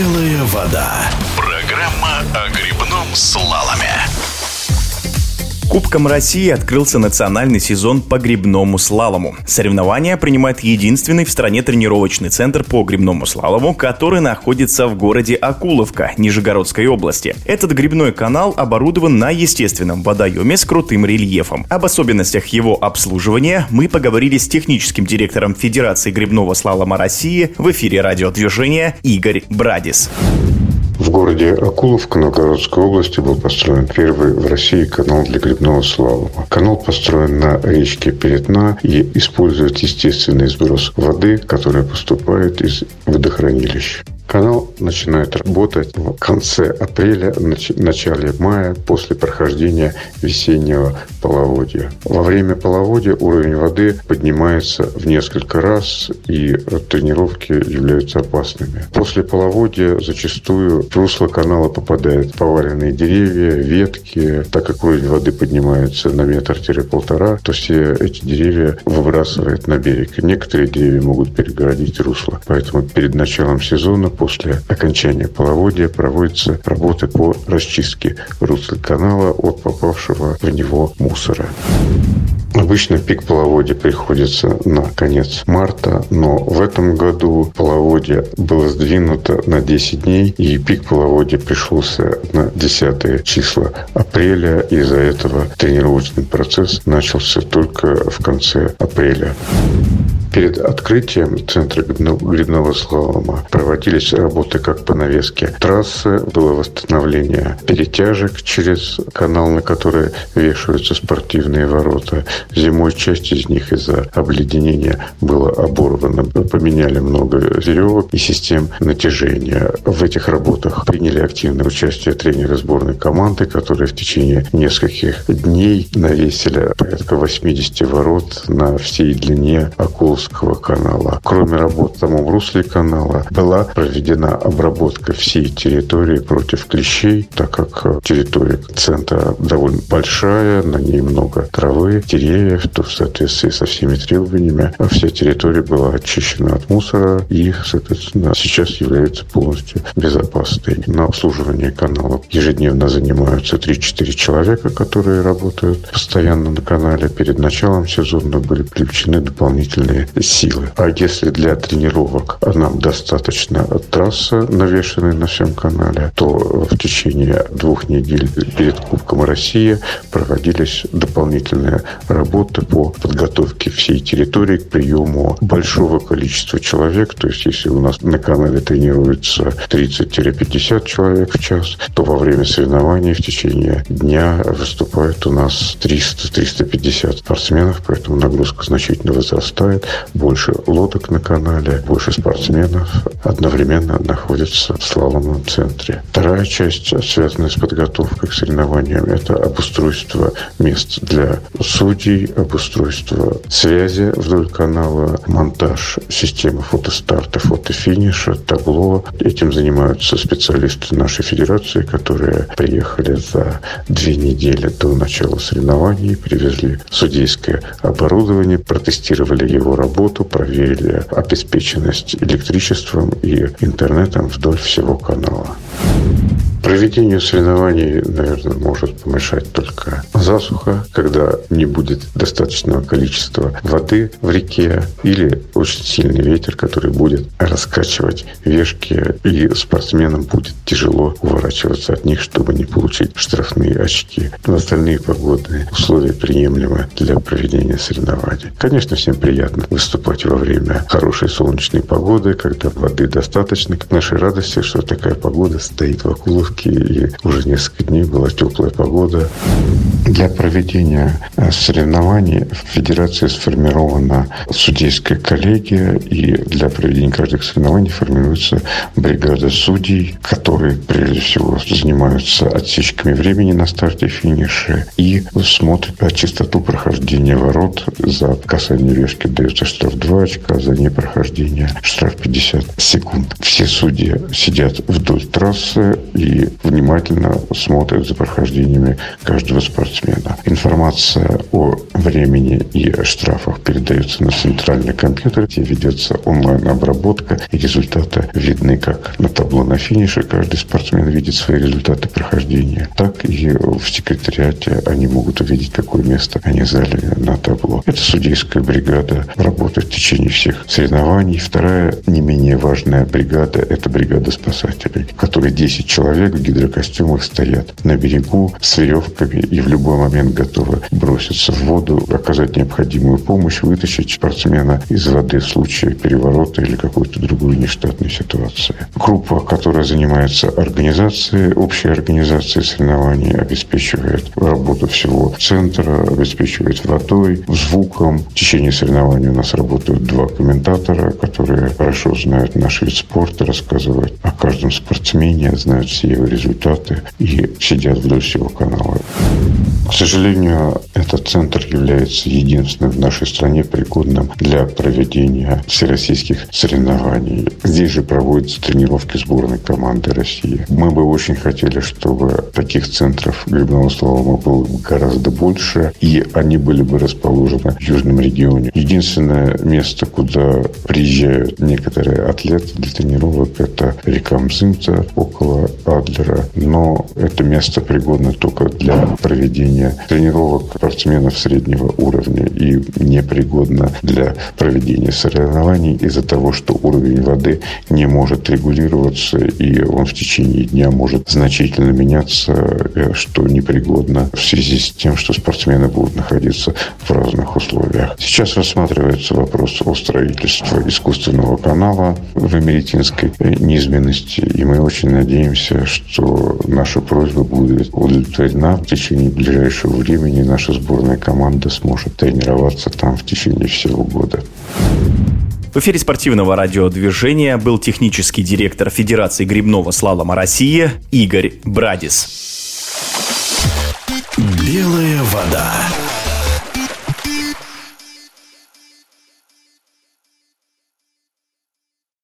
Белая вода. Программа о грибном слаломе. Кубком России открылся национальный сезон по грибному слалому. Соревнования принимает единственный в стране тренировочный центр по грибному слалому, который находится в городе Акуловка, Нижегородской области. Этот грибной канал оборудован на естественном водоеме с крутым рельефом. Об особенностях его обслуживания мы поговорили с техническим директором Федерации грибного слалома России в эфире радиодвижения Игорь Брадис. В городе Акуловка Новгородской области был построен первый в России канал для грибного слалома. Канал построен на речке Перетна и использует естественный сброс воды, который поступает из водохранилищ. Канал начинает работать в конце апреля, начале мая, после прохождения весеннего половодья. Во время половодья уровень воды поднимается в несколько раз, и тренировки являются опасными. После половодья зачастую в русло канала попадают поваленные деревья, ветки. Так как уровень воды поднимается на метр-полтора, то все эти деревья выбрасывает на берег. Некоторые деревья могут перегородить русло. Поэтому перед началом сезона после окончания половодья проводятся работы по расчистке русла канала от попавшего в него мусора. Обычно пик половодья приходится на конец марта, но в этом году половодье было сдвинуто на 10 дней, и пик половодья пришелся на 10 числа апреля. Из-за этого тренировочный процесс начался только в конце апреля. Перед открытием центра грибного слалома проводились работы как по навеске трассы, было восстановление перетяжек через канал, на который вешаются спортивные ворота. Зимой часть из них из-за обледенения была оборвана. Поменяли много веревок и систем натяжения. В этих работах приняли активное участие тренеры сборной команды, которые в течение нескольких дней навесили порядка 80 ворот на всей длине акул Покровского канала. Кроме работ в самом русле канала была проведена обработка всей территории против клещей, так как территория центра довольно большая, на ней много травы, деревьев, то в соответствии со всеми требованиями вся территория была очищена от мусора и, соответственно, сейчас является полностью безопасной. На обслуживание канала ежедневно занимаются 3-4 человека, которые работают постоянно на канале. Перед началом сезона были включены дополнительные силы. А если для тренировок нам достаточно трассы, навешенной на всем канале, то в течение двух недель перед Кубком России проводились дополнительные работы по подготовке всей территории к приему большого количества человек. То есть, если у нас на канале тренируется 30-50 человек в час, то во время соревнований в течение дня выступает у нас 300-350 спортсменов, поэтому нагрузка значительно возрастает больше лодок на канале, больше спортсменов одновременно находятся в слаломном центре. Вторая часть, связанная с подготовкой к соревнованиям, это обустройство мест для судей, обустройство связи вдоль канала, монтаж системы фотостарта, фотофиниша, табло. Этим занимаются специалисты нашей федерации, которые приехали за две недели до начала соревнований, привезли судейское оборудование, протестировали его работу, работу, проверили обеспеченность электричеством и интернетом вдоль всего канала. Проведению соревнований, наверное, может помешать только засуха, когда не будет достаточного количества воды в реке или очень сильный ветер, который будет раскачивать вешки, и спортсменам будет тяжело уворачиваться от них, чтобы не получить штрафные очки. Но остальные погодные условия приемлемы для проведения соревнований. Конечно, всем приятно выступать во время хорошей солнечной погоды, когда воды достаточно. К нашей радости, что такая погода стоит в Акуловке Петербурге, и уже несколько дней была теплая погода. Для проведения э, соревнований в Федерации сформирована судейская коллегия, и для проведения каждых соревнований формируется бригада судей, которые, прежде всего, занимаются отсечками времени на старте и финише и смотрят чистоту прохождения ворот. За касание вешки дается штраф 2 очка, за непрохождение штраф 50 секунд. Все судьи сидят вдоль трассы и внимательно смотрят за прохождениями каждого спортсмена. Информация о времени и штрафах передается на центральный компьютер, где ведется онлайн-обработка, и результаты видны как на табло на финише, каждый спортсмен видит свои результаты прохождения, так и в секретариате они могут увидеть, какое место они заняли на табло. Это судейская бригада работает в течение всех соревнований. Вторая, не менее важная бригада, это бригада спасателей, в которой 10 человек в гидрокостюмах стоят на берегу с веревками и в любой момент готовы броситься в воду, оказать необходимую помощь, вытащить спортсмена из воды в случае переворота или какой-то другой нештатной ситуации. Группа, которая занимается организацией, общей организацией соревнований, обеспечивает работу всего центра, обеспечивает водой, звуком. В течение соревнований у нас работают два комментатора, которые хорошо знают наш вид спорта, рассказывают о каждом спортсмене, знают все результаты и сидят вдоль всего канала. К сожалению, этот центр является единственным в нашей стране пригодным для проведения всероссийских соревнований. Здесь же проводятся тренировки сборной команды России. Мы бы очень хотели, чтобы таких центров грибного слалома было гораздо больше, и они были бы расположены в южном регионе. Единственное место, куда приезжают некоторые атлеты для тренировок, это река Мзымца около Адлера. Но это место пригодно только для проведения тренировок спортсменов среднего уровня и непригодно для проведения соревнований из-за того, что уровень воды не может регулироваться и он в течение дня может значительно меняться, э, что непригодно в связи с тем, что спортсмены будут находиться в разных условиях. Сейчас рассматривается вопрос о строительстве искусственного канала в Америтинской неизменности, и мы очень надеемся, что наша просьба будет удовлетворена в течение ближайшего времени наша сборная команда сможет тренироваться там в течение всего года. В эфире спортивного радиодвижения был технический директор Федерации грибного слалома России Игорь Брадис. Белая вода.